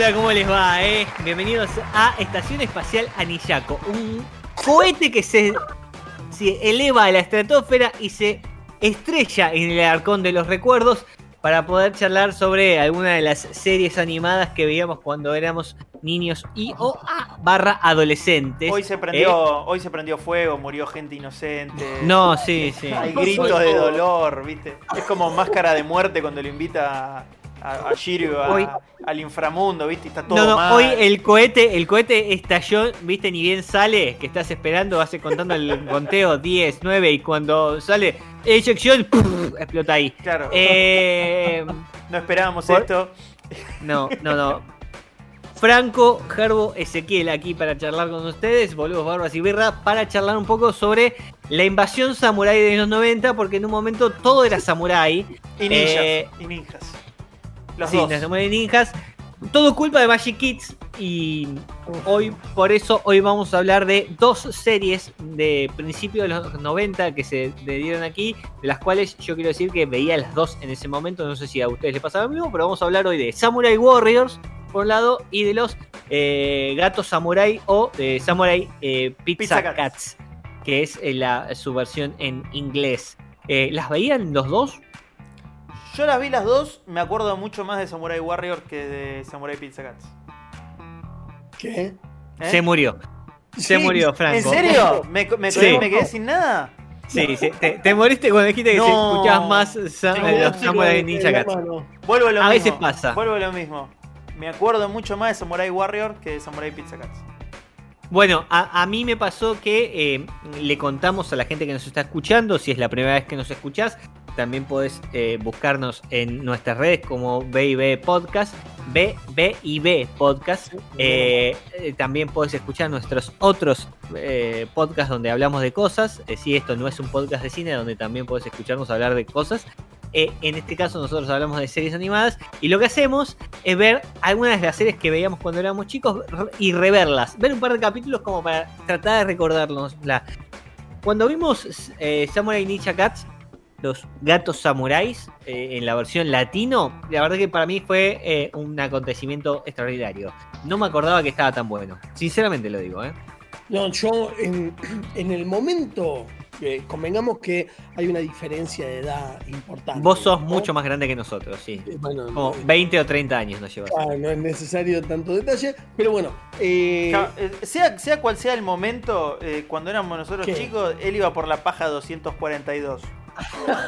Hola, ¿cómo les va? Eh? Bienvenidos a Estación Espacial Anillaco, un cohete que se, se eleva a la estratosfera y se estrella en el arcón de los recuerdos para poder charlar sobre alguna de las series animadas que veíamos cuando éramos niños y o a barra adolescentes. Hoy se prendió, hoy se prendió fuego, murió gente inocente. No, sí, sí. Hay gritos de dolor, ¿viste? Es como máscara de muerte cuando lo invita a, a Shiryu al inframundo, ¿viste? Está todo no, no, mal. hoy el cohete, el cohete estalló, ¿viste? Ni bien sale, que estás esperando, hace contando el conteo 10, 9 y cuando sale eyección, explota ahí. Claro. Eh, no esperábamos por- esto. no, no, no. Franco, Gerbo, Ezequiel aquí para charlar con ustedes, volvemos Barbas y Birra, para charlar un poco sobre la invasión samurái de los 90, porque en un momento todo era samurái. Y ninjas. Eh, y ninjas. Los sí, dos. las Ninjas. Todo culpa de Magic Kids y hoy, por eso, hoy vamos a hablar de dos series de principios de los 90 que se dieron aquí, de las cuales yo quiero decir que veía las dos en ese momento, no sé si a ustedes les pasaba lo mismo, pero vamos a hablar hoy de Samurai Warriors, por un lado, y de los eh, Gatos Samurai o de Samurai eh, Pizza, Pizza Cats. Cats, que es eh, la, su versión en inglés. Eh, ¿Las veían los dos? Yo las vi las dos, me acuerdo mucho más de Samurai Warrior que de Samurai Pizza Cats. ¿Qué? ¿Eh? Se murió. Se Sí, murió, Franco. ¿En serio? ¿Me, me, Sí. me quedé sin nada? Sí, sí. Te, te moriste cuando dijiste que No. se escuchabas más Samurai Ninja Cats. Vuelvo a lo A mismo. veces pasa. Vuelvo a lo mismo. Me acuerdo mucho más de Samurai Warrior que de Samurai Pizza Cats. Bueno, a, a mí me pasó que eh, le contamos a la gente que nos está escuchando, si es la primera vez que nos escuchás, también podés eh, buscarnos en nuestras redes como B&B Podcast, B, B y B Podcast. Eh, eh, también podés escuchar nuestros otros eh, podcasts donde hablamos de cosas. Si esto no es un podcast de cine, donde también podés escucharnos hablar de cosas. Eh, en este caso nosotros hablamos de series animadas y lo que hacemos es ver algunas de las series que veíamos cuando éramos chicos y reverlas. Ver un par de capítulos como para tratar de recordarnos. Cuando vimos eh, Samurai Ninja Cats, los gatos samuráis eh, en la versión latino, la verdad que para mí fue eh, un acontecimiento extraordinario. No me acordaba que estaba tan bueno. Sinceramente lo digo, ¿eh? No, yo en, en el momento, eh, convengamos que hay una diferencia de edad importante. Vos sos ¿no? mucho más grande que nosotros, sí. Eh, Bueno, Como eh, 20 o 30 años nos llevas. ah, no es necesario tanto detalle, pero bueno. eh, Claro, sea, sea cual sea el momento, eh, cuando éramos nosotros ¿Qué? chicos, él iba por la paja 242.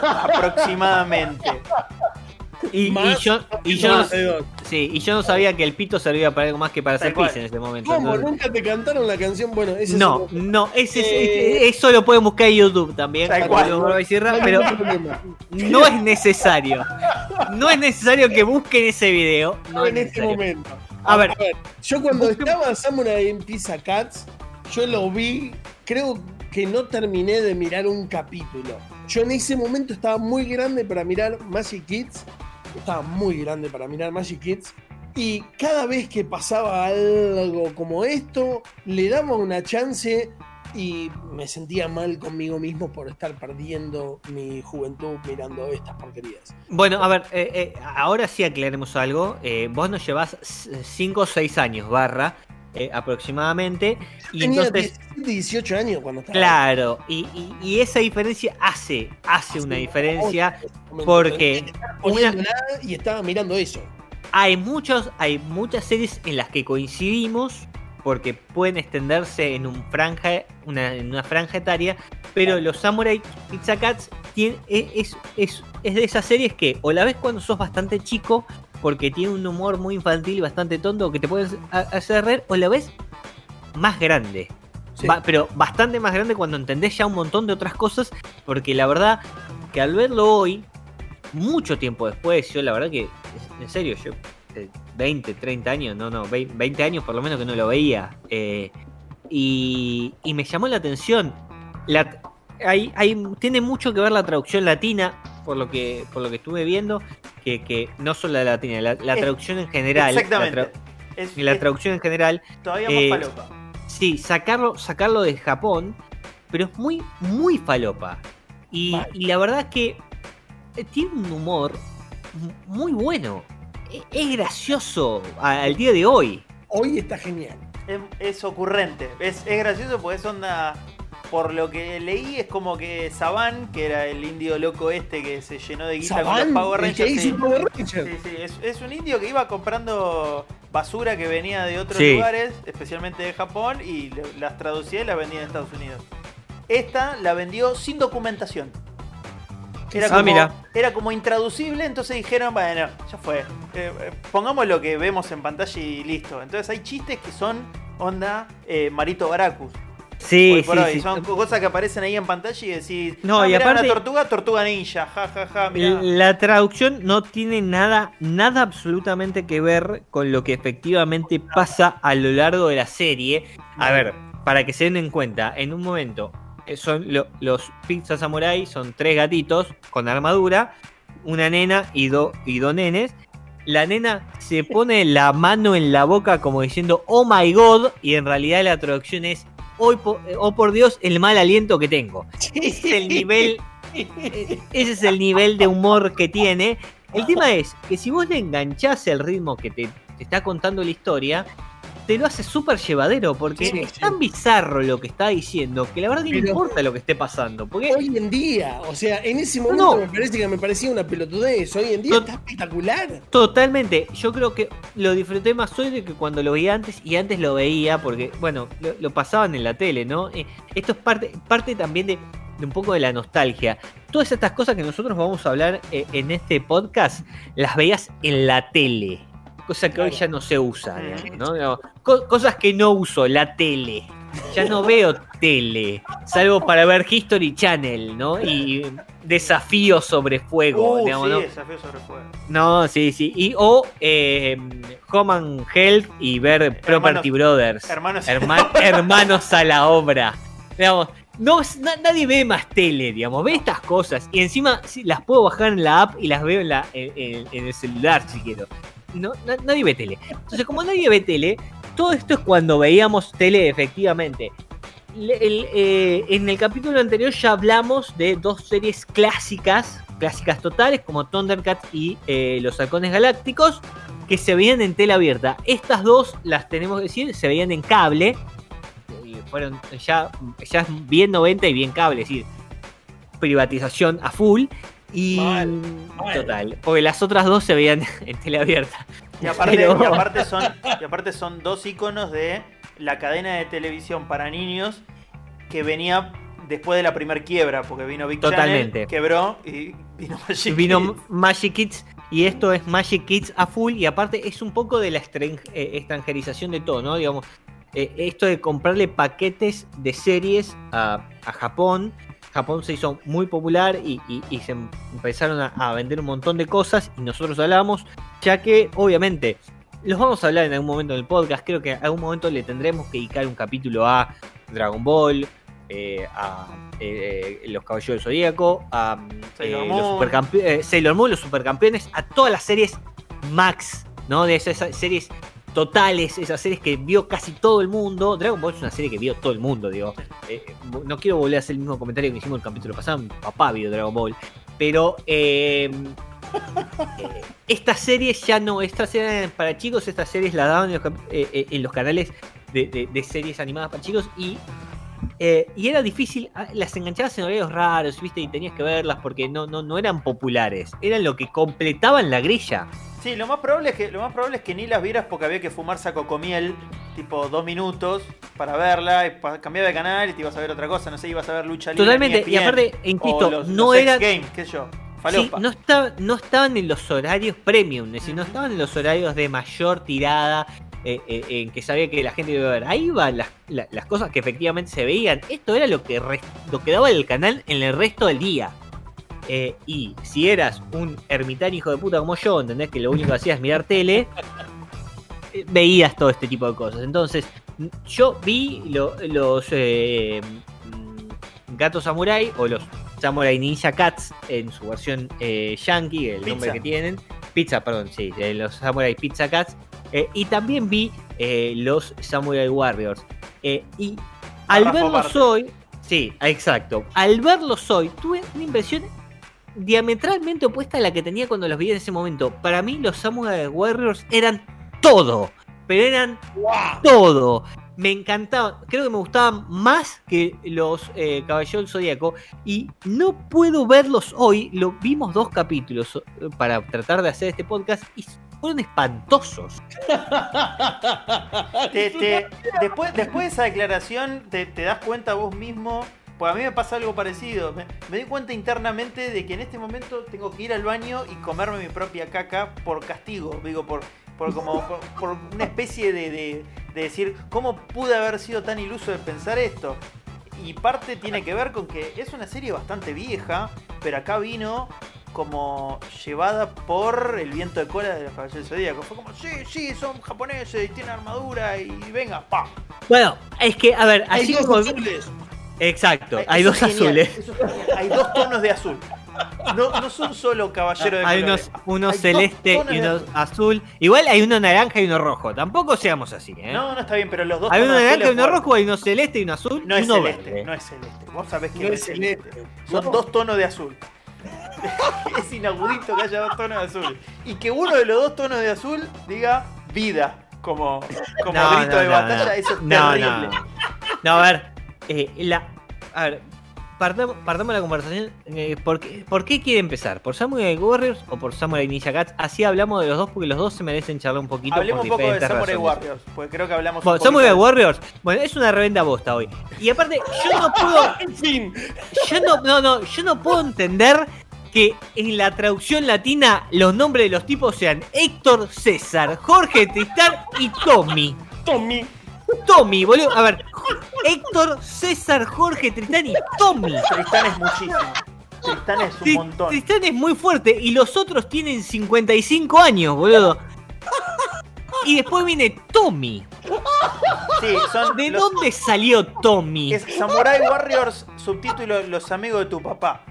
Aproximadamente. Y, yo, y, yo no, sí, y yo no sabía que el pito servía para algo más que para hacer pis en ese momento. ¿Cómo? entonces- ¿Nunca te cantaron la canción? Bueno, ese No, es no, ese, es- Eh, eso lo pueden buscar en YouTube también. Cual. no pero no es necesario. No es necesario que busquen ese video. No es en este momento. A ver, Yo cuando Busque- estaba Samurai en Pizza Cats, yo lo vi, creo que no terminé de mirar un capítulo. Yo en ese momento estaba muy grande para mirar Magic Kids, estaba muy grande para mirar Magic Kids, y cada vez que pasaba algo como esto, le daba una chance y me sentía mal conmigo mismo por estar perdiendo mi juventud mirando estas porquerías. bueno, a ver, eh, eh, ahora sí aclaremos algo. Eh, vos nos llevás 5 o 6 años, barra, eh, aproximadamente. Y Tenía entonces, 17, 18 años cuando estaba. claro, y, y- y esa diferencia hace, hace una Sí, diferencia. momento. porque Poniendo nada y estaba mirando eso. Hay muchos, hay muchas series en las que coincidimos porque pueden extenderse en un franja, una, en una franja etaria, pero los Samurai Pizza Cats e- es, es, es de esas series que o la ves cuando sos bastante chico porque tiene un humor muy infantil y bastante tonto que te puedes a- hacer reír, o la ves más grande. Sí. Ba- pero bastante más grande cuando entendés ya un montón de otras cosas, porque la verdad que al verlo hoy, mucho tiempo después, yo la verdad que, en serio, yo eh, 20, 30 años, no, no, 20, 20 años por lo menos que no lo veía, eh, y, y me llamó la atención. La, hay, hay- tiene mucho que ver la traducción latina, por lo que, por lo que estuve viendo, que, que no solo la latina, la, la Es- traducción en general. la Exactamente. tra- Es, y la es traducción en general todavía eh, más falopa. Sí, sacarlo, sacarlo de Japón, pero es muy, muy falopa. Y, y la verdad es que eh, tiene un humor muy bueno. E- Es gracioso al día de hoy. Hoy está genial. Es, es ocurrente. Es, es gracioso porque es onda. Por lo que leí, es como que Saban, que era el indio loco este que se llenó de guita con los Power el que Rangers. hizo sí. Power Ranger. Sí, sí, es, es un indio que iba comprando basura que venía de otros Sí. lugares, especialmente de Japón, y las traducía y las vendía en Estados Unidos. Esta la vendió sin documentación. Era Ah, como, mira. era como intraducible, entonces dijeron, bueno, ya fue. eh, eh, pongamos lo que vemos en pantalla y listo. Entonces hay chistes que son onda eh, Marito Baracus. Sí, hoy por sí, hoy. sí. Son cosas que aparecen ahí en pantalla y decís, No, ah, y mirá, aparte- una tortuga, tortuga ninja, ja, ja, ja, mirá. La traducción no tiene nada, nada absolutamente que ver con lo que efectivamente pasa a lo largo de la serie. A ver, para que se den en cuenta, en un momento eh, son lo- los Pizza Samurai, son tres gatitos con armadura, una nena y, do- y dos nenes. La nena se pone la mano en la boca como diciendo, oh my god, y en realidad la traducción es, "Hoy eh, oh por Dios, el mal aliento que tengo. Ese es el nivel eh, ese es el nivel de humor que tiene. El tema es que si vos le enganchás el ritmo que te, te está contando la historia, te lo hace súper llevadero, porque Sí, es sí. tan bizarro lo que está diciendo que la verdad que no importa lo que esté pasando. Porque Hoy en día, o sea, en ese momento No. me parece que me parecía una pelotudez. Hoy en día está espectacular. totalmente, yo creo que lo disfruté más hoy de que cuando lo veía antes, y antes lo veía porque, bueno, lo, lo pasaban en la tele, ¿no? Eh, esto es parte, parte también de, de un poco de la nostalgia. Todas estas cosas que nosotros vamos a hablar eh, en este podcast, las veías en la tele. Cosa que hoy ya no se usa, digamos, ¿no? Cosas que no uso, la tele. Ya no veo tele, salvo para ver History Channel, ¿no? Y desafíos sobre fuego, Uh, digamos, sí, ¿no? desafío sobre fuego. No, sí, sí. Y, o eh, Home and Health y ver Property Brothers. Hermanos, Herma- hermanos a la obra. Digamos, no, na- nadie ve más tele, digamos, ve estas cosas. Y encima sí, las puedo bajar en la app y las veo en, la, en, en- en el celular si quiero. No, na- nadie ve tele. Entonces, como nadie ve tele, todo esto es cuando veíamos tele efectivamente. Eh, en el capítulo anterior ya hablamos de dos series clásicas, clásicas totales, como Thundercats y eh, Los Halcones Galácticos, que se veían en tela abierta. Estas dos, las tenemos que decir, se veían en cable. Fueron ya, ya bien 90 y bien cable, es decir, privatización a full. Y Mal, mal. total, porque las otras dos se veían en tela abierta. Y aparte, Pero- y aparte son, y aparte son dos iconos de la cadena de televisión para niños que venía después de la primer quiebra, porque vino Big Totalmente. Channel, quebró y vino Magic Vino Kids. Magic Kids y esto es Magic Kids a full y aparte es un poco de la eh, extranjerización de todo, ¿no? Digamos, eh, esto de comprarle paquetes de series a, a Japón. Japón se hizo muy popular y, y- y se em- empezaron a, a vender un montón de cosas y nosotros hablamos, ya que obviamente los vamos a hablar en algún momento del podcast, creo que en algún momento le tendremos que dedicar un capítulo a Dragon Ball, eh, a eh, los Caballeros del Zodíaco, a Sailor eh, Moon. los supercampe- eh, Sailor Moon, los supercampeones, a todas las series Max, ¿no? De esas series totales, esas series que vio casi todo el mundo. Dragon Ball es una serie que vio todo el mundo, digo. Eh, no quiero volver a hacer el mismo comentario que hicimos en el capítulo pasado, mi papá vio Dragon Ball. Pero eh, eh, estas series ya no, estas series eran para chicos, estas series las daban en los, eh, eh, en los canales de series animadas para chicos y, eh, y era difícil, ah, las enganchabas en horarios raros, viste, y tenías que verlas porque no, no, no eran populares, eran lo que completaban la grilla. Sí, lo más probable es que lo más probable es que ni las vieras porque había que fumar saco comiel, tipo dos minutos para verla, y cambiaba de canal y te ibas a ver otra cosa, no sé, ibas a ver lucha libre. Totalmente, en y aparte, insisto, los, no los X eran... Games, qué sé yo, Sí, falopa. no, estaba- no estaban en los horarios premium, es decir, no estaban en los horarios de mayor tirada, eh, eh, en que sabía que la gente iba a ver. Ahí van las, la- las cosas que efectivamente se veían. Esto era lo que, res- lo que daba el canal en el resto del día. Eh, y si eras un ermitaño hijo de puta como yo, ¿entendés? Que lo único que hacías es mirar tele, eh, veías todo este tipo de cosas. Entonces, yo vi lo- los eh, mm, gatos samurai o los samurai ninja cats en su versión eh, yankee, el nombre que tienen. Pizza, perdón, sí, eh, los samurai pizza cats. Eh, y también vi eh, los samurai warriors. Eh, y al verlos hoy, sí, exacto. Al verlos hoy, tuve una impresión diametralmente opuesta a la que tenía cuando los vi en ese momento. Para mí, los Samurai Warriors eran todo, pero eran todo. Me encantaban, creo que me gustaban más que los eh, Caballeros del Zodíaco. Y no puedo verlos hoy. Lo vimos dos capítulos para tratar de hacer este podcast y fueron espantosos. Después, después de esa declaración, te, das cuenta vos mismo. Pues a mí me pasa algo parecido. Me, me doy cuenta internamente de que en este momento tengo que ir al baño y comerme mi propia caca por castigo. Digo, por, por como por, una especie de- de decir, ¿cómo pude haber sido tan iluso de pensar esto? Y parte tiene que ver con que es una serie bastante vieja, pero acá vino como llevada por el viento de cola de los caballeros del Zodíaco. Fue como, sí, sí, son japoneses y tienen armadura y venga, pa. Bueno, es que, a ver, Hay así dos como- azules. Exacto, Ay, hay dos genial, azules. es. Hay dos tonos de azul. No, no son solo caballeros de Hay colores. unos, uno Hay celeste y uno azul. azul. Igual hay uno naranja y uno rojo. Tampoco seamos así, ¿eh? No, no está bien, pero los dos hay uno naranja y uno rojo, hay uno celeste y uno azul No y es uno celeste, verde. no es celeste. Vos sabés que No no, es es celeste. celeste. Son dos tonos de azul. es inaudito que haya dos tonos de azul. Y que uno de los dos tonos de azul diga vida como, como No, grito no, de no, batalla. Eso es terrible. no. A ver. eh, la, a ver. Partamos, partamos la conversación. eh, ¿por, qué, por qué quiere empezar? ¿Por Samurai Warriors o por Samurai Ninja Cats? Así hablamos de los dos porque los dos se merecen charlar un poquito. Hablemos un poco de Samurai razones. Warriors, porque creo que hablamos Bueno, un Samurai de- Warriors, bueno, es una revenda bosta hoy. Y aparte, yo no puedo. En fin. Yo no, no, no, yo no puedo entender que en la traducción latina los nombres de los tipos sean Héctor, César, Jorge, Tristán y Tommy. Tommy. Tommy, boludo. A ver, Héctor, César, Jorge, Tristán y Tommy. Tristán es muchísimo. Tristán es un montón. Tristán es muy fuerte y los otros tienen 55 años, boludo. Y después viene Tommy. Sí, son ¿De los- dónde salió Tommy? Es Samurai Warriors, subtítulo Los amigos de tu papá.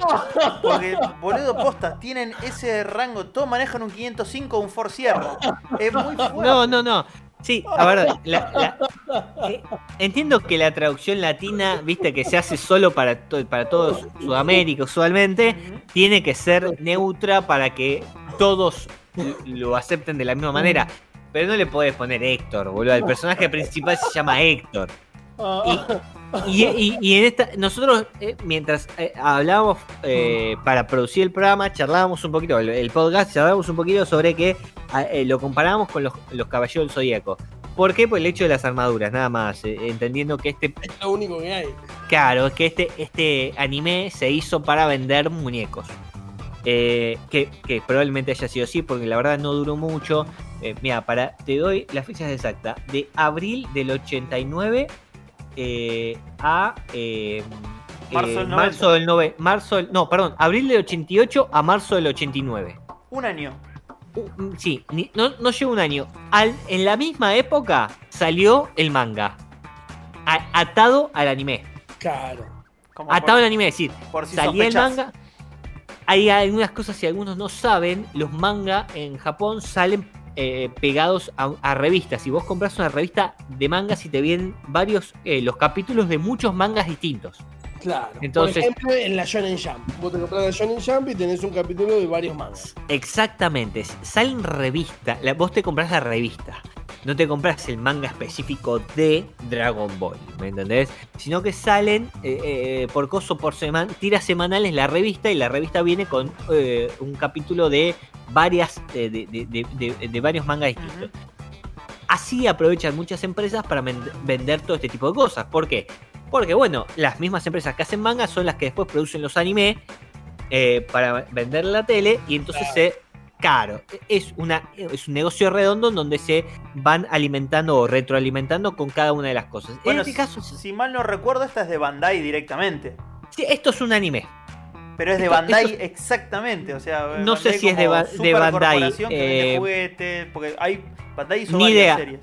Porque, boludo, posta, tienen ese rango. Todos manejan un 505 o un Ford Sierra. Es muy fuerte. No, no, no. Sí, a ver, la- la- eh, entiendo que la traducción latina, viste, que se hace solo para, to- para todos Sudamérica usualmente, tiene que ser neutra para que todos lo acepten de la misma manera. Pero no le podés poner Héctor, boludo. El personaje principal se llama Héctor. Y, y- y en esta, nosotros, eh, mientras eh, hablábamos eh, para producir el programa, charlábamos un poquito, el, el podcast, charlábamos un poquito sobre que ah, eh, lo comparábamos con los, los caballeros del zodíaco. ¿Por qué? Por el hecho de las armaduras, nada más. eh, entendiendo que este, Es lo único que hay. claro, es que este, este anime se hizo para vender muñecos. Eh, que, que probablemente haya sido así, porque la verdad no duró mucho. Eh, mira, para, te doy las fechas exactas. De abril del 89 eh, a eh, Marzo eh, del 90. marzo del 9, marzo del- no, perdón, abril del 88 a marzo del 89. Un año. Uh, mm, sí, ni- no, no llegó un año. Al- en la misma época salió el manga. A- atado al anime. Claro. Como Atado al anime, es decir, por si salía el manga. Hay algunas cosas que algunos no saben. Los manga en Japón salen eh, pegados a, a revistas. Si vos compras una revista de mangas y te vienen varios, eh, los capítulos de muchos mangas distintos. Claro. Entonces- Por ejemplo, en la Shonen Jump. Vos te compras la Shonen Jump y tenés un capítulo de varios mangas. Exactamente, salen revista. la- vos te compras la revista. No te compras el manga específico de Dragon Ball, ¿me entendés? Sino que salen eh, eh, por coso por semana, tiras semanales la revista y la revista viene con eh, un capítulo de varias de, de- de- de- de varios mangas distintos. Así aprovechan muchas empresas para vender todo este tipo de cosas. ¿Por qué? Porque, bueno, las mismas empresas que hacen mangas son las que después producen los anime para vender en la tele y entonces se caro. Es, una, es un negocio redondo en donde se van alimentando o retroalimentando con cada una de las cosas. Bueno, en este caso, si, si mal no recuerdo, esta es de Bandai directamente. sí, esto es un anime. Pero es de Esto- Bandai esto- exactamente, o sea, No sé si es de de Bandai, eh, juguetes, porque hay Bandai hizo ni varias idea. series.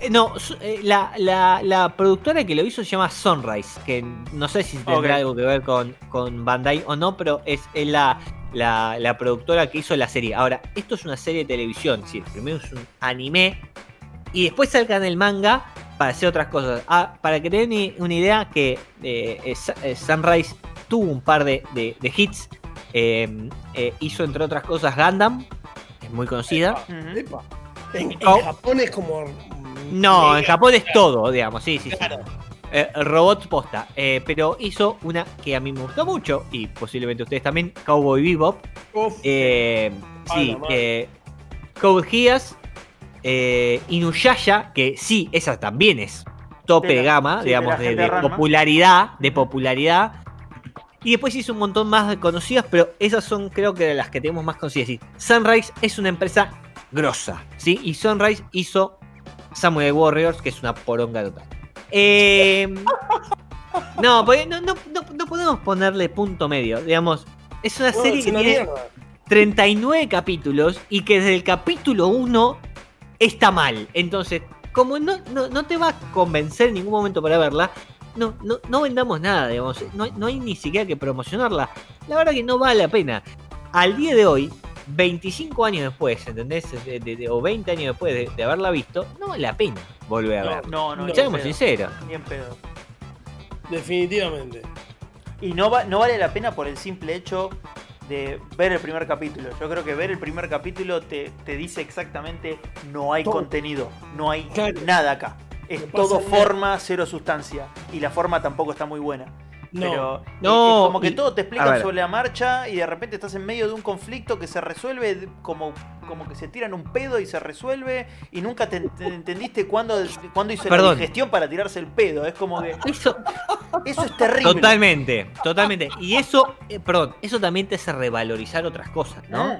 Eh, No, eh, la, la- la productora que lo hizo se llama Sunrise, que no sé si tendrá algo que ver con, con Bandai o no, pero es, es la, la, la productora que hizo la serie. Ahora, esto es una serie de televisión, sí, primero es un anime y después salgan el manga para hacer otras cosas. Ah, para que tengan ni- una idea que eh, Sunrise tuvo un par de, de- de hits, eh, eh, hizo entre otras cosas Gundam, es muy conocida. Epa. En, en Oh. Japón es como. No, en. Japón es todo, digamos, sí, sí, sí. Eh, robot posta. Eh, pero hizo una que a mí me gustó mucho, y posiblemente ustedes también, Cowboy Bebop. Uf, Eh, sí, eh, Code Geass, Inuyasha, que sí, esa también es tope De gama, sí, digamos, de, popularidad, de popularidad. Y después hizo un montón más conocidas, pero esas son creo que de las que tenemos más conocidas. Sí, Sunrise es una empresa grosa, ¿sí? Y Sunrise hizo Samurai Warriors, que es una poronga total. Eh, no, no, no, no, no podemos ponerle punto medio, digamos. Es una serie que tiene mierda. 39 capítulos y que desde el capítulo 1 está mal. Entonces, como no, no, no te va a convencer en ningún momento para verla, no, no, no vendamos nada, digamos. No, no hay ni siquiera que promocionarla. La verdad que no vale la pena. Al día de hoy, 25 años después, ¿entendés? De- de- de- o 20 años después de, de haberla visto, no vale la pena volver a No, verla. No, no, Seamos sinceros. ni en pedo. Definitivamente. Y no, va- no vale la pena por el simple hecho de ver el primer capítulo. Yo creo que ver el primer capítulo te, te dice exactamente no hay Todo. contenido, no hay Claro. nada acá. Es todo forma, cero sustancia. Y la forma tampoco está muy buena. No. Pero No, es como que y- todo te a explican ver. sobre la marcha y de repente estás en medio de un conflicto que se resuelve como, como que se tiran un pedo y se resuelve y nunca te, te entendiste cuándo, cuándo hizo Perdón. la digestión para tirarse el pedo. Es como que Eso, eso es terrible. totalmente, totalmente. Y eso, eh, perdón, eso también te hace revalorizar otras cosas, ¿no? Mm.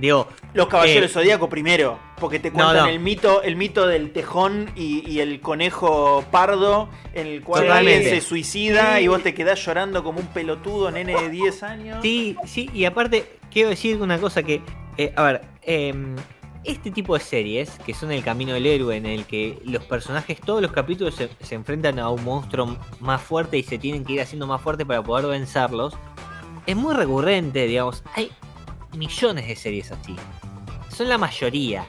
Digo, Los caballeros Eh, zodíaco primero, porque te cuentan no. el mito, el mito del tejón y, y el conejo pardo, en el cual Totalmente. alguien se suicida Sí. y vos te quedás llorando como un pelotudo nene de 10 años. Sí, sí, y aparte quiero decir una cosa que, eh, a ver, em, este tipo de series, que son el camino del héroe, en el que los personajes, todos los capítulos se, se enfrentan a un monstruo más fuerte y se tienen que ir haciendo más fuerte para poder vencerlos, es muy recurrente, digamos, hay millones de series así, son la mayoría,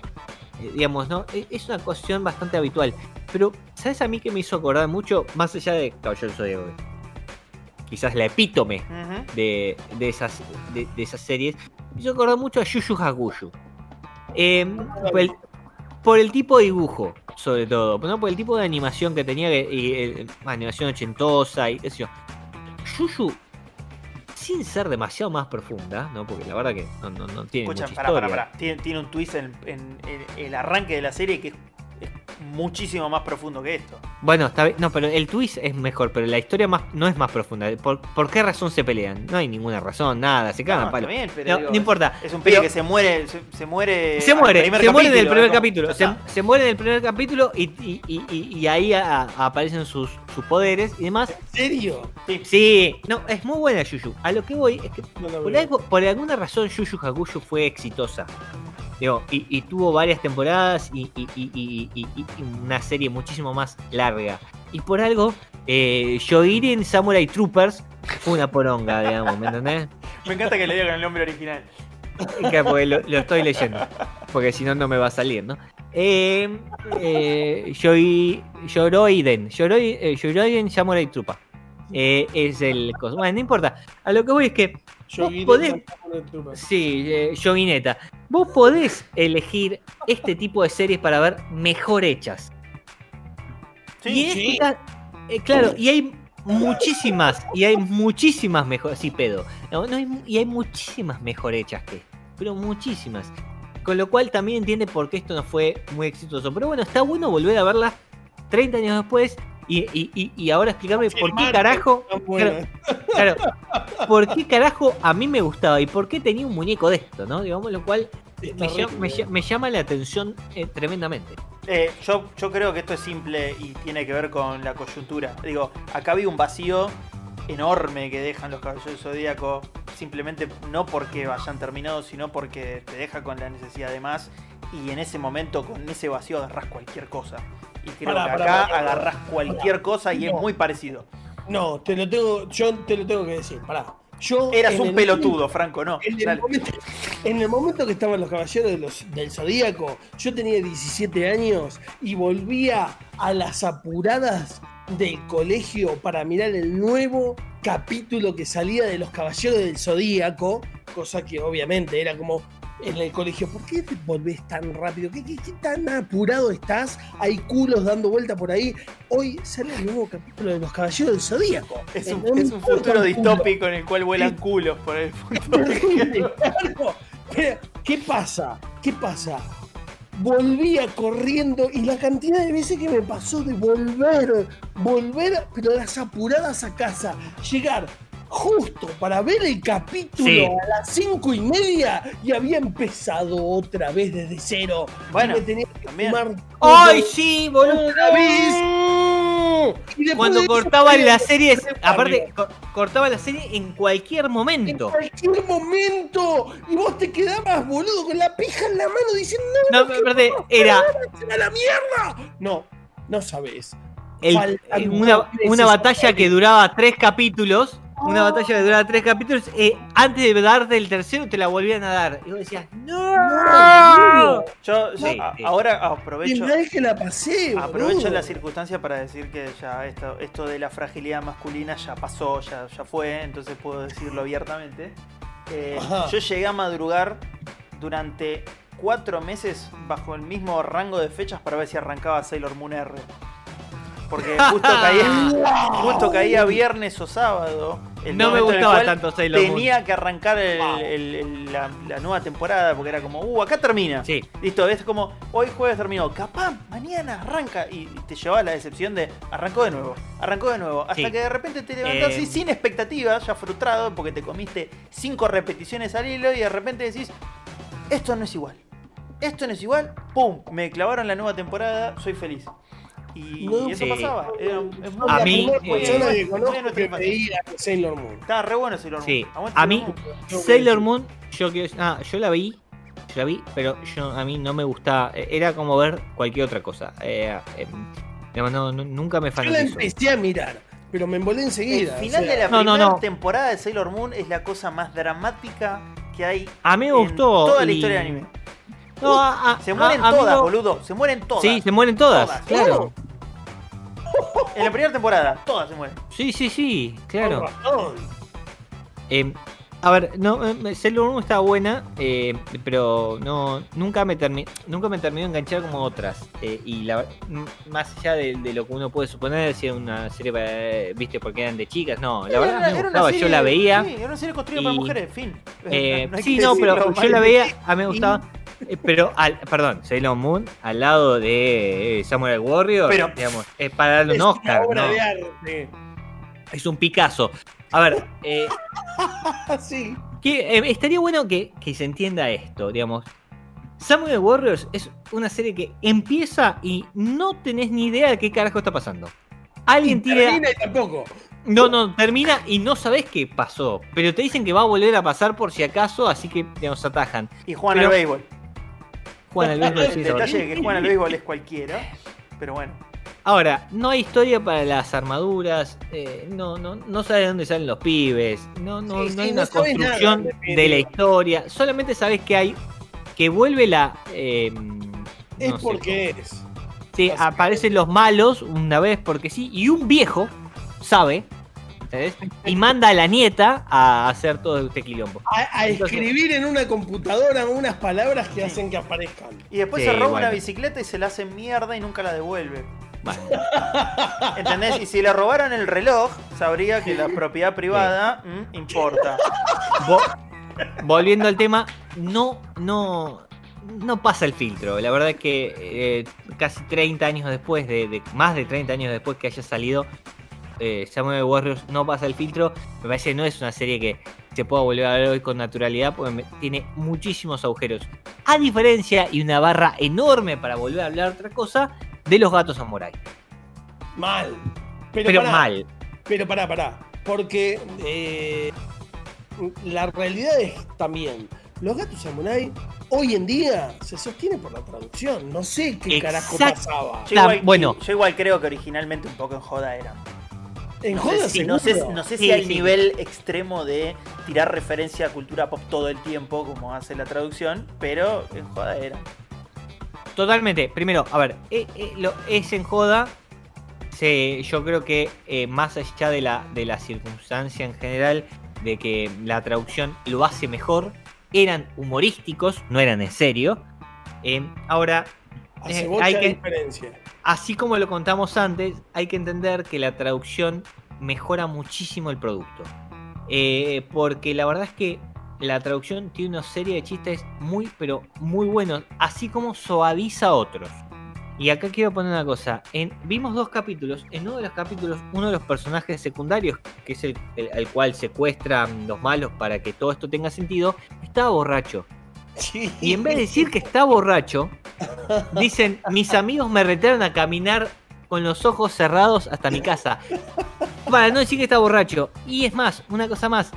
eh, digamos, ¿no? E- Es una cuestión bastante habitual, pero ¿sabes a mí que me hizo acordar mucho, más allá de Caballero Zodíaco? Quizás la epítome de, de esas, de, de esas series. Me hizo acordar mucho a Yu Yu Hakusho. Eh, por, el, por el tipo de dibujo, sobre todo. ¿no? Por el tipo de animación que tenía, y, eh, animación ochentosa y qué sé yo. Yuyu, sin ser demasiado más profunda, ¿no? Porque la verdad que no, no, no tiene Escucha, mucha pará, historia. pará, pará. Tiene, tiene un twist en, en- en el arranque de la serie que es muchísimo más profundo que esto. Bueno, está bien. No, pero el twist es mejor, pero la historia más, no es más profunda. ¿Por, por qué razón se pelean? No hay ninguna razón, nada, se cagan No, palo. está bien, pero No, digo, no importa. Es un Pero- pibe que se muere, se, se muere. Se muere, primer se muere en el capítulo, primer es como, capítulo. Se, muere en el primer capítulo y, y- y- y- y ahí a- a- aparecen sus, sus poderes y demás. ¿En serio? Sí. Sí, no, es muy buena Yuyu. A lo que voy es que por, algo- por alguna razón Yuyu Hakusho fue exitosa. Digo, y, y tuvo varias temporadas y, una serie muchísimo más larga. Y por algo, eh, Samurai Troopers fue una poronga, digamos, ¿me entendés? Me encanta que le digan el nombre original. Porque lo, lo estoy leyendo. Porque si no, no me va a salir, ¿no? Eh, eh, Yoi- Yoroiden. Yoroi- eh, Yoroiden Samurai Trupa. Eh, es el. Bueno, no importa. A lo que voy es que. Yo Vos guiné podés-. Sí, eh. Vos podés elegir este tipo de series para ver mejor hechas. Sí, y sí. eh, claro, y hay muchísimas, y hay muchísimas mejor, sí, pedo. No, no hay y hay muchísimas mejor hechas que pero muchísimas. Con lo cual también entiende por qué esto no fue muy exitoso. Pero bueno, está bueno volver a verla 30 años después y, y- y- ahora explicarme por qué Afirmar carajo. buena. Claro, por qué carajo a mí me gustaba y por qué tenía un muñeco de esto, ¿no? Digamos, lo cual me, llama la atención eh, tremendamente. Eh, yo, yo creo que esto es simple y tiene que ver con la coyuntura. Digo, acá había un vacío enorme que dejan los caballeros del zodíaco. Simplemente no porque hayan terminado, sino porque te deja con la necesidad de más. Y en ese momento, con ese vacío, agarrás cualquier cosa. Y creo Pará, que acá pará, pará. agarrás cualquier cosa y es muy parecido. No, te lo tengo, yo te lo tengo que decir, pará. Yo Eras un el pelotudo, Franco, ¿no? En el, momento, en el momento que estaban los caballeros de los- del Zodíaco, yo tenía 17 años y volvía a las apuradas del colegio para mirar el nuevo capítulo que salía de los caballeros del Zodíaco, cosa que obviamente era como en el colegio, ¿por qué te volvés tan rápido? ¿Qué, qué- qué tan apurado estás? Hay culos dando vuelta por ahí. Hoy sale el nuevo capítulo de los caballeros del Zodíaco. Es un, es futuro distópico en el cual vuelan culos por el futuro. ¿Qué pasa? ¿Qué pasa? Volvía corriendo y la cantidad de veces que me pasó de volver, volver, pero las apuradas a casa, llegar justo para ver el capítulo Sí. a las cinco y media y había empezado otra vez desde cero. Bueno, me tenía que también. ¡Ay, sí, boludo! otra vez. Y después Cuando eso, cortaban series, hacer aparte, co- cortaba la serie en cualquier En momento. cualquier momento. Y vos te quedabas, boludo, con la pija en la mano diciendo, No, ¿qué aparte, era ¡A la mierda! No, no sabes. el- eh, una, una batalla que duraba tres capítulos. Una batalla que duraba tres capítulos. eh, antes de darte el tercero, te la volvían a dar. Y vos decías, ¡No! No, Yo Sí, a- sí. ahora aprovecho. mal que la pasé, Aprovecho la circunstancia para decir que ya esto, esto de la fragilidad masculina ya pasó, ya, ya fue, entonces puedo decirlo abiertamente. Eh, yo llegué a madrugar durante cuatro meses bajo el mismo rango de fechas para ver si arrancaba Sailor Moon R. Porque justo caía, justo caía viernes o sábado. el No me gustaba tanto Sailor Moon. Tenía que arrancar el- Wow. el- el- la, la nueva temporada porque era como, uh, acá termina. Sí. Listo, es como, hoy jueves terminó, capaz, mañana arranca. Y te llevaba la decepción de, arrancó de nuevo, arrancó de nuevo. Hasta Sí. que de repente te levantás Eh. así sin expectativas, ya frustrado porque te comiste cinco repeticiones al hilo y de repente decís, esto no es igual. Esto no es igual, ¡pum! Me clavaron la nueva temporada, soy feliz. Y, No, y eso sí. pasaba. Era, es muy- A mí, eh, que que infancia. veía Sailor Moon. Estaba re bueno Sailor Moon. Sí. A mí, a Sailor Moon, yo quiero ah, yo la vi, yo la vi, pero yo a mí no me gustaba, eh, era como ver cualquier otra cosa. Eh, eh, digamos, no, no- nunca me Yo la fanatizó. empecé a mirar, pero me embolé El enseguida. final o sea, de la No, no, primera no. temporada de Sailor Moon es la cosa más dramática que hay A mí me en gustó. toda la y- historia del anime. No, a- a- Se mueren a- todas, boludo. Se mueren todas. Sí, se mueren todas, Todas. claro. En la primera temporada, todas se mueren. Sí, sí, sí, claro. Eh, a ver, no, eh, Sailor Moon estaba buena, eh, pero no, nunca me termi- nunca me terminó de enganchar como otras. Eh, y la, más allá de, de lo que uno puede suponer, si era una serie para, viste, porque eran de chicas, no, la verdad me era una gustaba, yo la veía. Sí, era una serie construida para mujeres, fin. Eh, No sí, no, pero yo la veía, a mí me gustaba. Pero, al, perdón, Sailor Moon, al lado de eh, Samurai Warrior, Pero- digamos, es para darle un Oscar, obra ¿no? de arte. Es un Picasso. A ver, eh, sí. que, eh, estaría bueno que, que se entienda esto, digamos. Samurai Warriors es una serie que empieza y no tenés ni idea de qué carajo está pasando. Alguien tira. Termina y tampoco. No, no, termina y no sabés qué pasó. Pero te dicen que va a volver a pasar por si acaso, así que digamos, atajan. Y juegan pero- al béisbol. Juan al béisbol, El detalle de que juegan al béisbol es cualquiera. Pero bueno. Ahora, no hay historia para las armaduras, eh, no, no, no sabes de dónde salen los pibes, no, no, Sí, no hay una construcción de la historia, solamente sabes que hay, que vuelve la... eh, Es no sé, porque es. Sí, aparecen los malos una vez porque sí, y un viejo sabe, ¿entendés? Y manda a la nieta a hacer todo este quilombo. A, a Entonces- escribir en una computadora unas palabras que hacen que aparezcan. Y después Sí, se roba bueno. una bicicleta y se la hace mierda y nunca la devuelve. Bueno, ¿Entendés? Y si le robaron el reloj, sabría que la propiedad privada mm, importa. vo- volviendo al tema, no, no, no pasa el filtro. La verdad es que eh, casi 30 años después, de, de- más de 30 años después que haya salido, eh, Samurai Warriors no pasa el filtro. Me parece que no es una serie que se pueda volver a ver hoy con naturalidad porque me- tiene muchísimos agujeros. A diferencia, y una barra enorme para volver a hablar otra cosa, de los gatos samurai. Mal. Pero, Pero pará, mal. Pero pará, pará. Porque eh, la realidad es también. Los gatos samurai hoy en día se sostienen por la traducción. No sé qué carajo Exacto. pasaba. Yo igual, bueno. yo igual creo que originalmente un poco en joda eran. En No joda sé, si, no sé, seguro. no sé si Sí, al sí. nivel extremo de tirar referencia a cultura pop todo el tiempo, como hace la traducción, pero en joda era. Totalmente. Primero, a ver, eh, eh, lo, es en joda. Se, yo creo que eh, más allá de la, de la circunstancia en general, de que la traducción lo hace mejor, eran humorísticos, no eran en serio. Eh, ahora, Hace eh, mucha hay que- diferencia. Así como lo contamos antes, hay que entender que la traducción mejora muchísimo el producto. Eh, porque la verdad es que la traducción tiene una serie de chistes muy, pero muy buenos, así como suaviza otros. Y acá quiero poner una cosa. En, vimos dos capítulos. En uno de los capítulos, uno de los personajes secundarios, que es el, al cual secuestran los malos para que todo esto tenga sentido, estaba borracho. Sí. Y en vez de decir que está borracho, dicen, mis amigos me retaron a caminar con los ojos cerrados hasta mi casa. Para no decir que está borracho. Y es más, una cosa más.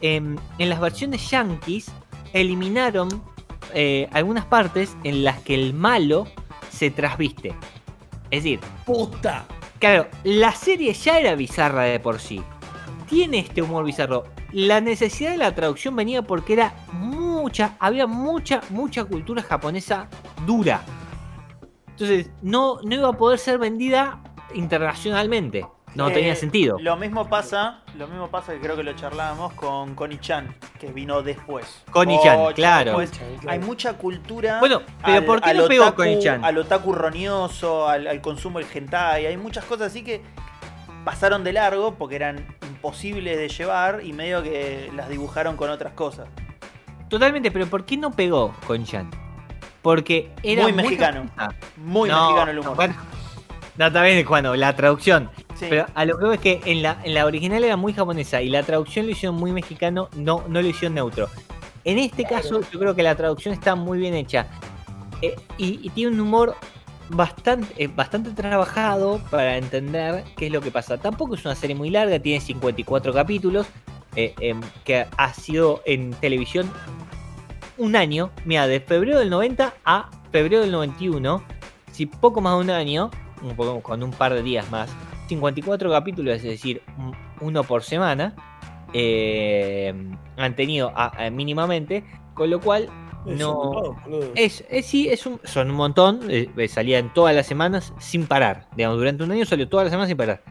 em, en las versiones yankees eliminaron eh, algunas partes en las que el malo se trasviste. Es decir, Puta. Claro, la serie ya era bizarra de por sí. Tiene este humor bizarro. La necesidad de la traducción venía porque era mucha, había mucha, mucha cultura japonesa dura. Entonces, no, no iba a poder ser vendida internacionalmente. No Eh, tenía sentido. Lo mismo pasa, lo mismo pasa que creo que lo charlábamos con Connie Chan, que vino después. Connie-chan, Mucho claro. después. Hay mucha cultura. Bueno, pero ¿por qué no pegó Connie-chan? Al otaku roñoso, al, al consumo del hentai. Hay muchas cosas así que pasaron de largo porque eran imposibles de llevar y medio que las dibujaron con otras cosas. Totalmente, pero ¿por qué no pegó con Chan? Porque era Muy mexicano. Muy No, mexicano el humor. Bueno, no, también cuando la traducción. Sí. Pero a lo que veo es que en la, en la original era muy japonesa y la traducción lo hicieron muy mexicano, no, no lo hicieron neutro. En este caso, yo creo que la traducción está muy bien hecha. Eh, y, y tiene un humor bastante, eh, bastante trabajado para entender qué es lo que pasa. Tampoco es una serie muy larga, tiene 54 capítulos, eh, em, que ha sido en televisión un año. Mira, de febrero del 90 a febrero del 91, si poco más de un año, un poco, con un par de días más, 54 capítulos, es decir, un- uno por semana, eh, han tenido a- a- mínimamente, con lo cual Es no... montón. Es, es- sí, es un, son un montón. eh, eh, salían todas las semanas sin parar. Digamos, durante un año salió todas las semanas sin parar.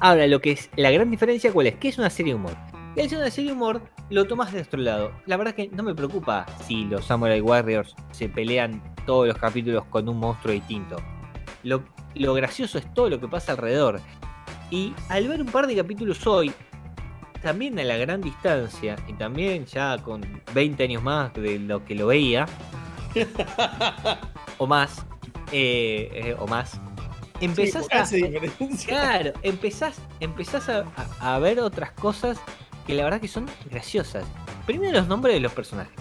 Ahora, lo que es la gran diferencia, ¿cuál es? Que es una serie de humor. Y al ser una serie de humor, lo tomas de nuestro lado. La verdad que no me preocupa si los Samurai Warriors se pelean todos los capítulos con un monstruo distinto. Lo, lo gracioso es todo lo que pasa alrededor. Y al ver un par de capítulos hoy, también a la gran distancia, y también ya con 20 años más de lo que lo veía, o más, eh, eh, o más, empezás a. Claro, empezás, empezás a, a- a ver otras cosas que la verdad que son graciosas. Primero los nombres de los personajes.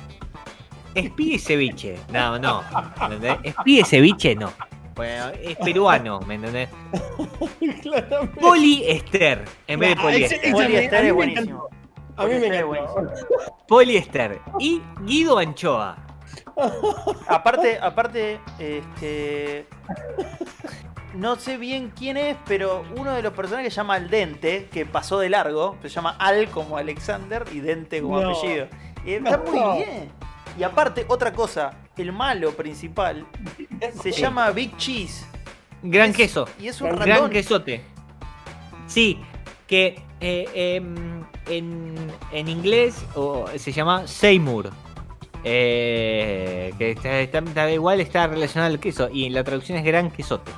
Espí y ceviche. No, no. ¿entendés? Espí y ceviche no. Bueno, es peruano, ¿me entendés? Claramente. Poliester, en vez de Ah, a mí es buenísimo. A mí me encantó. Poliéster. Y Guido Anchoa. Aparte, aparte, este. No sé bien quién es, pero uno de los personajes se llama Al Dente, que pasó de largo. Se llama Al como Alexander y Dente como No. apellido. Y está No. muy bien. Y aparte, otra cosa, el malo principal se llama Big Cheese. Gran Es- queso. Y es un Gran Gran ratón. quesote. Sí, que eh, em, en, en inglés se llama Seymour. Eh, que está, está- está- igual está relacionado al queso. Y en la traducción es gran quesote.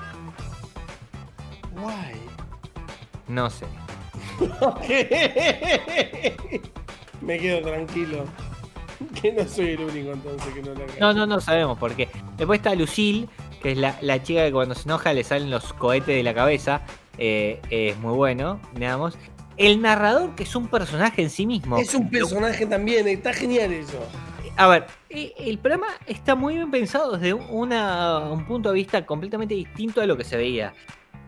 No sé. Me quedo tranquilo. Que no soy el único entonces que no la No, no, no sabemos por qué. Después está Lucille, que es la, la chica que cuando se enoja le salen los cohetes de la cabeza. Eh, es muy bueno, digamos. El narrador, que es un personaje en sí mismo. Es un personaje también, está genial eso. a ver, eh, el programa está muy bien pensado desde un- una- un punto de vista completamente distinto a lo que se veía.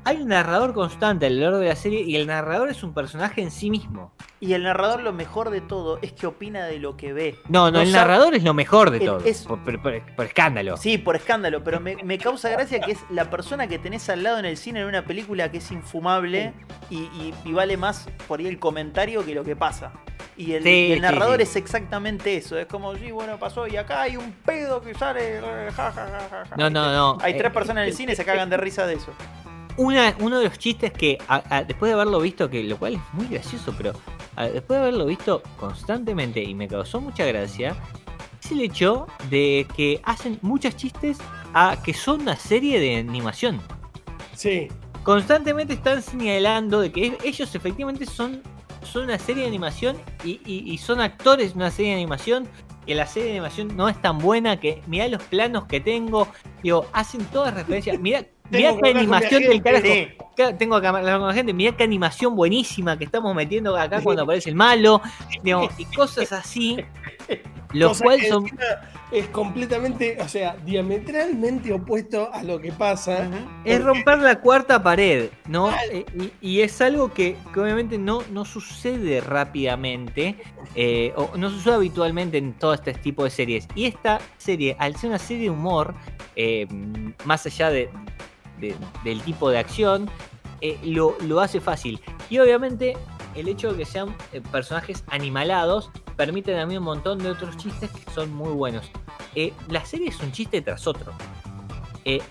Hay un narrador constante a lo largo de la serie y el narrador es un personaje en sí mismo. Y el narrador lo mejor de todo es que opina de lo que ve. No, no, el narrador es lo mejor de todo. es- Por, por- por- por escándalo. Sí, por escándalo, pero me, me causa gracia que es la persona que tenés al lado en el cine en una película que es infumable y, y- y vale más por ahí el comentario que lo que pasa. Y el, Sí, y el sí, narrador sí. es exactamente eso. Es como, sí, bueno, pasó y acá hay un pedo que sale. eh, ja, ja, ja, ja, ja". No, no, no. Hay Eh, tres personas en el cine y se cagan de risa de eso. Una, uno de los chistes que, a- a- después de haberlo visto, que lo cual es muy gracioso, pero a- después de haberlo visto constantemente y me causó mucha gracia, es el hecho de que hacen muchos chistes a que son una serie de animación. Sí. Constantemente están señalando de que ellos efectivamente son, son una serie de animación y, y- y son actores de una serie de animación. Que la serie de animación no es tan buena, que mirá los planos que tengo. Digo, hacen todas referencias. Mirá, mirá qué animación del carajo. Tengo que hablar con la gente, mirá qué animación buenísima que estamos metiendo acá cuando aparece el malo, digamos, y cosas así, cuales que son... Es completamente, o sea, diametralmente opuesto a lo que pasa. Es romper la cuarta pared, ¿no? Eh, Y, y es algo que, que obviamente no, no sucede rápidamente, eh, o no sucede habitualmente en todo este tipo de series. Y esta serie, al ser una serie de humor, eh, más allá de, de- del tipo de acción, eh, lo, lo hace fácil. Y obviamente el hecho de que sean eh, personajes animalados permite también un montón de otros chistes que son muy buenos. Eh, la serie es un chiste tras otro.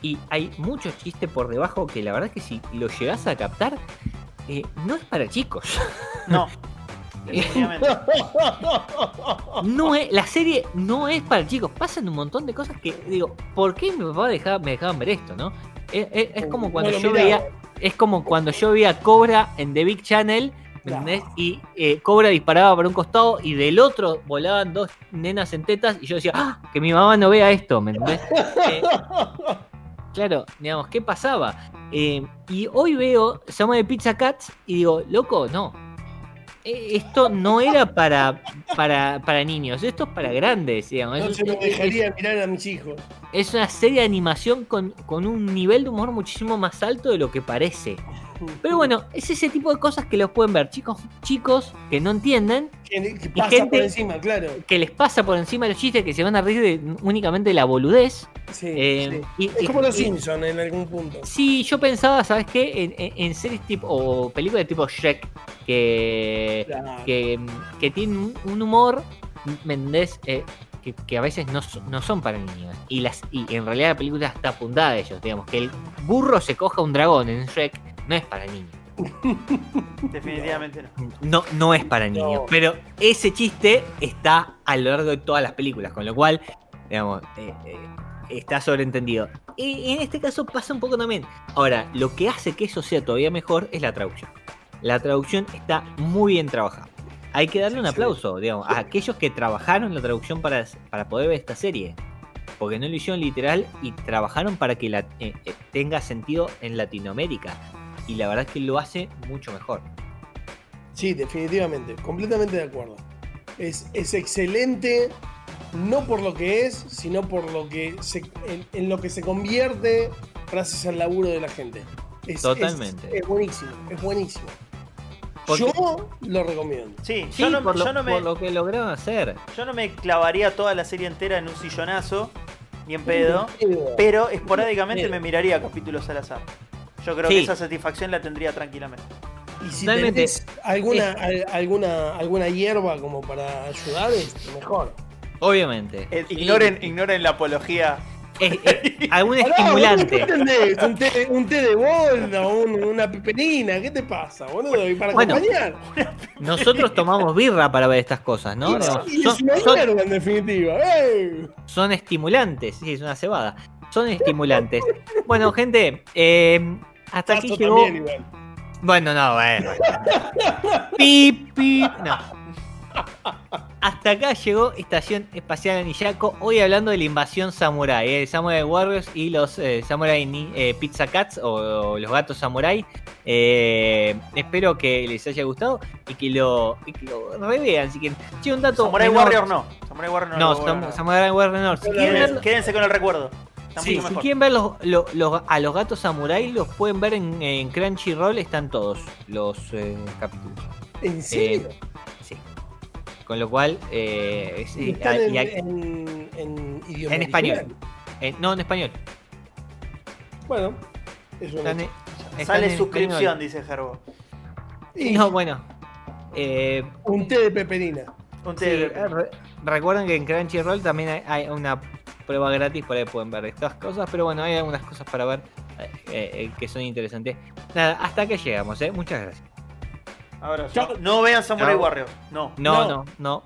Y hay muchos chistes por debajo que la verdad es que si lo llegas a captar, no es para chicos. No. No es, la serie no es para chicos. Pasan un montón de cosas que digo, ¿por qué mi papá dejaba, me dejaban ver esto, no? Es, es- es como cuando No yo miraba. veía, es como cuando yo veía Cobra en The Big Channel, ¿me Claro. entendés? Y eh, Cobra disparaba para un costado y del otro volaban dos nenas en tetas y yo decía, ¡ah! Que mi mamá no vea esto, ¿me entendés? Eh, Claro, digamos, ¿qué pasaba? Eh, y hoy veo Samuel de Pizza Cats y digo, loco, no. Eh, Esto no era para, para, para niños, esto es para grandes, digamos. No se es- dejaría mirar a mis hijos. es una serie de animación con, con un nivel de humor muchísimo más alto de lo que parece. Pero bueno, es ese tipo de cosas que los pueden ver chicos, chicos que no entienden, Que, que pasa gente- por encima, claro. que les pasa por encima los chistes, que se van a reír de- únicamente de la boludez. Sí, Eh, sí. y- Es y- como los y- Simpsons en algún punto. Sí, yo pensaba, ¿sabes qué? En, en- en series tipo, o películas de tipo Shrek, que, Claro. que, que tienen un- humor, ¿me entendés? Eh, que, que a veces no, son- no son para niños. Y, las, y en realidad la película está apuntada a ellos. Digamos, que el burro se coja un dragón en Shrek no es para niños. Definitivamente no. No, no es para niños. No. Pero ese chiste está a lo largo de todas las películas, con lo cual, digamos, eh, eh, está sobreentendido. Y en este caso pasa un poco también. Ahora, lo que hace que eso sea todavía mejor es la traducción. La traducción está muy bien trabajada. Hay que darle un aplauso, digamos, a aquellos que trabajaron la traducción para, para poder ver esta serie. Porque no lo hicieron literal y trabajaron para que la, eh, eh, tenga sentido en Latinoamérica. Y la verdad es que lo hace mucho mejor. Sí, definitivamente, completamente de acuerdo. Es, es excelente, no por lo que es, sino por lo que se, en, en lo que se convierte gracias al laburo de la gente. Es, Totalmente. Es, es buenísimo, es buenísimo. Porque- Yo lo recomiendo. Sí, Sí, yo, no, por, lo, yo no me, por lo que lograron hacer. yo no me clavaría toda la serie entera en un sillonazo, ni en pedo, Pero esporádicamente me miraría capítulos al azar. Yo creo Sí. que esa satisfacción la tendría tranquilamente. Y si Totalmente. tenés alguna, al- alguna, alguna hierba como para ayudar, es mejor. Obviamente. Eh, Y- ignoren, ignoren la apología. eh, eh, algún estimulante. ¿qué entendés? ¿Un té, un té de bolda, un- una piperina, ¿qué te pasa, boludo? Y para Bueno. acompañar. Nosotros tomamos birra para ver estas cosas, ¿no? Y- son, es una son- hierba, en definitiva. ¡Ey! son estimulantes. Sí, es una cebada. Son estimulantes. Bueno, gente, eh, hasta aquí llegó. también, igual. Bueno, no, bueno. Pip, pip. No. hasta acá llegó Estación Espacial Anillaco. Hoy hablando de la invasión samurai, eh, Samurai Warriors y los eh, Samurai ni- eh, Pizza Cats o, o los gatos samurai. Eh, espero que les haya gustado y que lo, y que lo revean. Así que, che, un dato. Samurai menor. Warrior no. Samurai Warrior no. No, Sam-. Samurai Warrior no. Si quieren quédense con el recuerdo. Está sí, mucho si quieren ver los, lo- los- a los gatos samurai, los pueden ver en, en Crunchyroll. Están todos los eh, capítulos. ¿En serio? Sí. Con lo cual, eh, sí, Están en, y hay- en, en idioma En español. eh, no en español. Bueno, es una. Están en- están Sale suscripción, español. dice Gerbo. Y No, bueno. eh, Un té de peperina. Un sí, té- eh, re- recuerden que en Crunchyroll también hay, hay una prueba gratis, por ahí pueden ver estas cosas, pero bueno, hay algunas cosas para ver eh, eh, que son interesantes. Nada, hasta que llegamos, ¿eh? Muchas gracias. Ahora, no vean Samurai. Warrior. No. No, No. no, no.